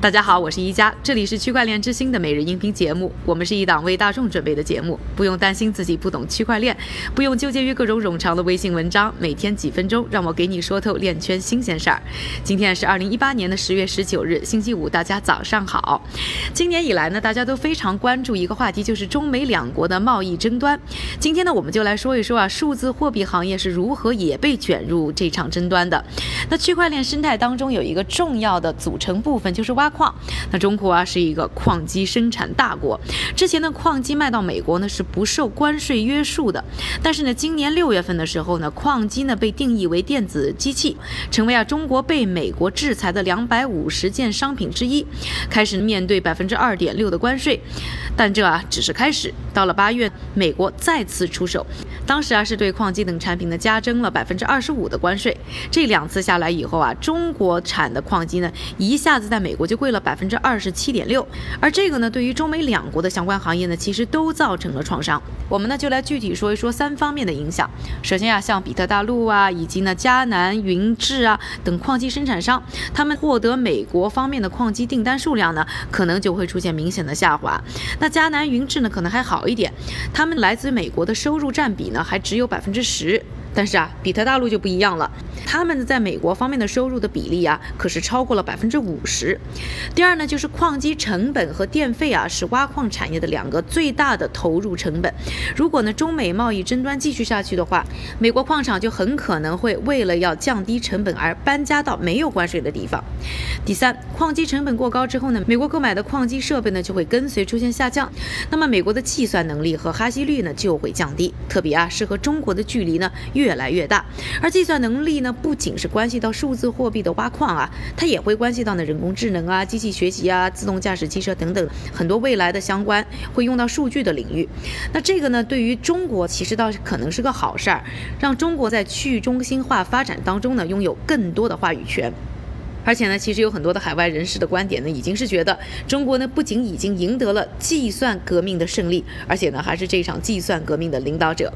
大家好，我是一加，这里是区块链之星的每日音频节目。我们是一档为大众准备的节目，不用担心自己不懂区块链，不用纠结于各种冗长的微信文章，每天几分钟，让我给你说透链圈新鲜事儿。今天是二零一八年的十月十九日，星期五，大家早上好。今年以来呢，大家都非常关注一个话题，就是中美两国的贸易争端。今天呢，我们就来说一说啊，数字货币行业是如何也被卷入这场争端的。那区块链生态当中有一个重要的组成部分，就是挖。矿，那中国啊是一个矿机生产大国，之前的矿机卖到美国呢是不受关税约束的，但是呢，今年六月份的时候呢，矿机呢被定义为电子机器，成为啊中国被美国制裁的两百五十件商品之一，开始面对百分之二点六的关税，但这啊只是开始，到了八月，美国再次出手，当时啊是对矿机等产品呢加征了百分之二十五的关税，这两次下来以后啊，中国产的矿机呢一下子在美国就。贵了百分之二十七点六，而这个呢，对于中美两国的相关行业呢，其实都造成了创伤。我们呢就来具体说一说三方面的影响。首先啊，像比特大陆啊，以及呢迦南云智啊等矿机生产商，他们获得美国方面的矿机订单数量呢，可能就会出现明显的下滑。那迦南云智呢，可能还好一点，他们来自美国的收入占比呢，还只有百分之十。但是啊，比特大陆就不一样了，他们在美国方面的收入的比例啊，可是超过了百分之五十。第二呢，就是矿机成本和电费啊，是挖矿产业的两个最大的投入成本。如果呢，中美贸易争端继续下去的话，美国矿场就很可能会为了要降低成本而搬家到没有关税的地方。第三，矿机成本过高之后呢，美国购买的矿机设备呢就会跟随出现下降，那么美国的计算能力和哈希率呢就会降低，特别啊是和中国的距离呢。越来越大，而计算能力呢，不仅是关系到数字货币的挖矿啊，它也会关系到呢人工智能啊、机器学习啊、自动驾驶汽车等等很多未来的相关会用到数据的领域。那这个呢，对于中国其实倒是可能是个好事儿，让中国在去中心化发展当中呢，拥有更多的话语权。而且呢，其实有很多的海外人士的观点呢，已经是觉得中国呢不仅已经赢得了计算革命的胜利，而且呢还是这场计算革命的领导者。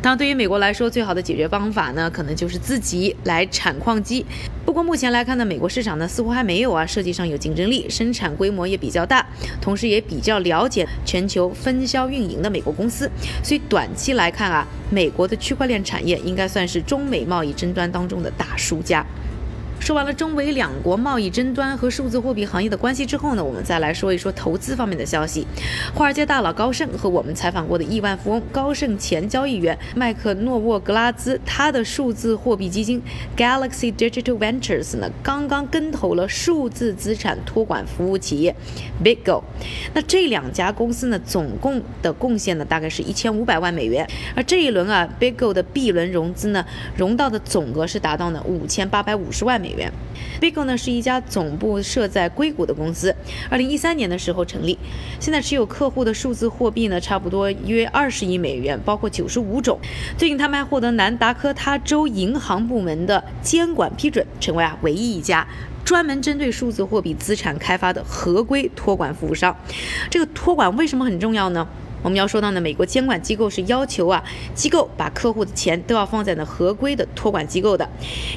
当然，对于美国来说，最好的解决方法呢，可能就是自己来产矿机。不过目前来看呢，美国市场呢似乎还没有啊设计上有竞争力，生产规模也比较大，同时也比较了解全球分销运营的美国公司。所以短期来看啊，美国的区块链产业应该算是中美贸易争端当中的大输家。说完了中美两国贸易争端和数字货币行业的关系之后呢，我们再来说一说投资方面的消息。华尔街大佬高盛和我们采访过的亿万富翁高盛前交易员麦克诺沃格拉兹，他的数字货币基金 Galaxy Digital Ventures 呢，刚刚跟投了数字资产托管服务企业 Bigo。那这两家公司呢，总共的贡献呢，大概是一千五百万美元。而这一轮啊，Bigo 的 B 轮融资呢，融到的总额是达到呢五千八百五十万美。元元，BigGo 呢是一家总部设在硅谷的公司，二零一三年的时候成立，现在持有客户的数字货币呢差不多约二十亿美元，包括九十五种。最近他们还获得南达科他州银行部门的监管批准，成为啊唯一一家专门针对数字货币资产开发的合规托管服务商。这个托管为什么很重要呢？我们要说到呢，美国监管机构是要求啊，机构把客户的钱都要放在呢合规的托管机构的，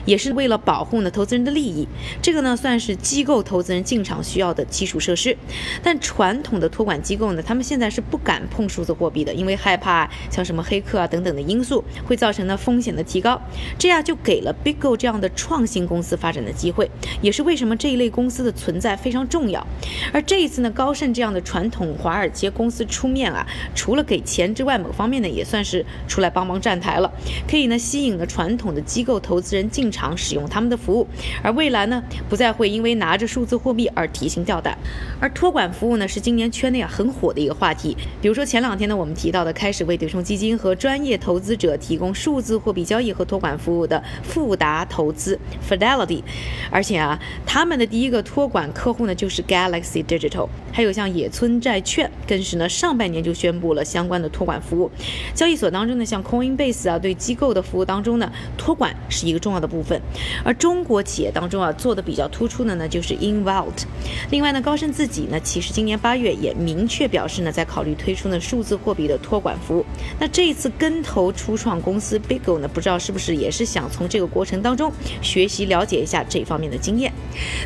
也是为了保护呢投资人的利益。这个呢算是机构投资人进场需要的基础设施。但传统的托管机构呢，他们现在是不敢碰数字货币的，因为害怕像什么黑客啊等等的因素会造成呢风险的提高。这样就给了 BigGo 这样的创新公司发展的机会，也是为什么这一类公司的存在非常重要。而这一次呢，高盛这样的传统华尔街公司出面啊。除了给钱之外，某方面呢也算是出来帮忙站台了，可以呢吸引了传统的机构投资人进场使用他们的服务，而未来呢不再会因为拿着数字货币而提心吊胆。而托管服务呢是今年圈内啊很火的一个话题，比如说前两天呢我们提到的开始为对冲基金和专业投资者提供数字货币交易和托管服务的富达投资 Fidelity，而且啊他们的第一个托管客户呢就是 Galaxy Digital，还有像野村债券更是呢上半年就。宣布了相关的托管服务。交易所当中呢，像 Coinbase 啊，对机构的服务当中呢，托管是一个重要的部分。而中国企业当中啊，做的比较突出的呢，就是 Invault。另外呢，高盛自己呢，其实今年八月也明确表示呢，在考虑推出呢数字货币的托管服务。那这一次跟投初创公司 Bigo 呢，不知道是不是也是想从这个过程当中学习了解一下这方面的经验。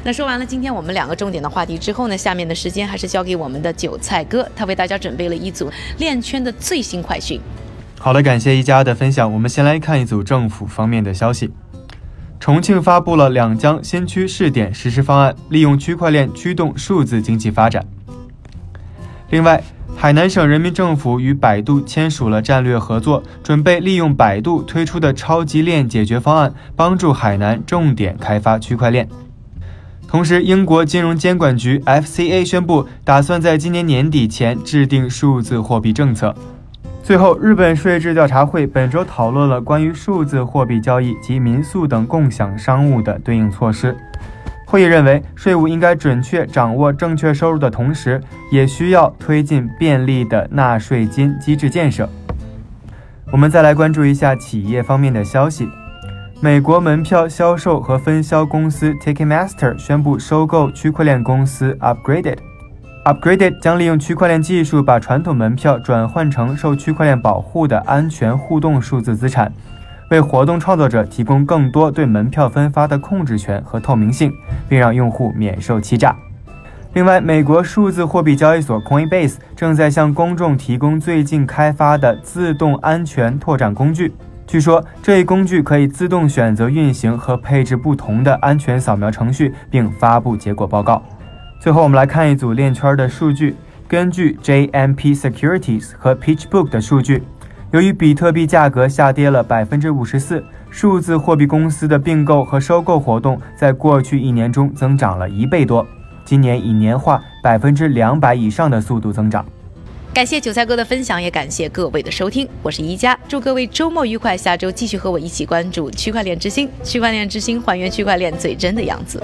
那说完了今天我们两个重点的话题之后呢，下面的时间还是交给我们的韭菜哥，他为大家准备了一组链圈的最新快讯。好的，感谢一家的分享。我们先来看一组政府方面的消息。重庆发布了两江新区试点实施方案，利用区块链驱动数字经济发展。另外，海南省人民政府与百度签署了战略合作，准备利用百度推出的超级链解决方案，帮助海南重点开发区块链。同时，英国金融监管局 FCA 宣布，打算在今年年底前制定数字货币政策。最后，日本税制调查会本周讨论了关于数字货币交易及民宿等共享商务的对应措施。会议认为，税务应该准确掌握正确收入的同时，也需要推进便利的纳税金机制建设。我们再来关注一下企业方面的消息：美国门票销售和分销公司 Ticketmaster 宣布收购区块链公司 Upgraded。Upgraded 将利用区块链技术，把传统门票转换成受区块链保护的安全互动数字资产，为活动创作者提供更多对门票分发的控制权和透明性，并让用户免受欺诈。另外，美国数字货币交易所 Coinbase 正在向公众提供最近开发的自动安全拓展工具。据说，这一工具可以自动选择运行和配置不同的安全扫描程序，并发布结果报告。最后，我们来看一组链圈的数据。根据 JMP Securities 和 PitchBook 的数据，由于比特币价格下跌了百分之五十四，数字货币公司的并购和收购活动在过去一年中增长了一倍多，今年以年化百分之两百以上的速度增长。感谢韭菜哥的分享，也感谢各位的收听。我是宜家，祝各位周末愉快，下周继续和我一起关注区块链之星。区块链之星，还原区块链最真的样子。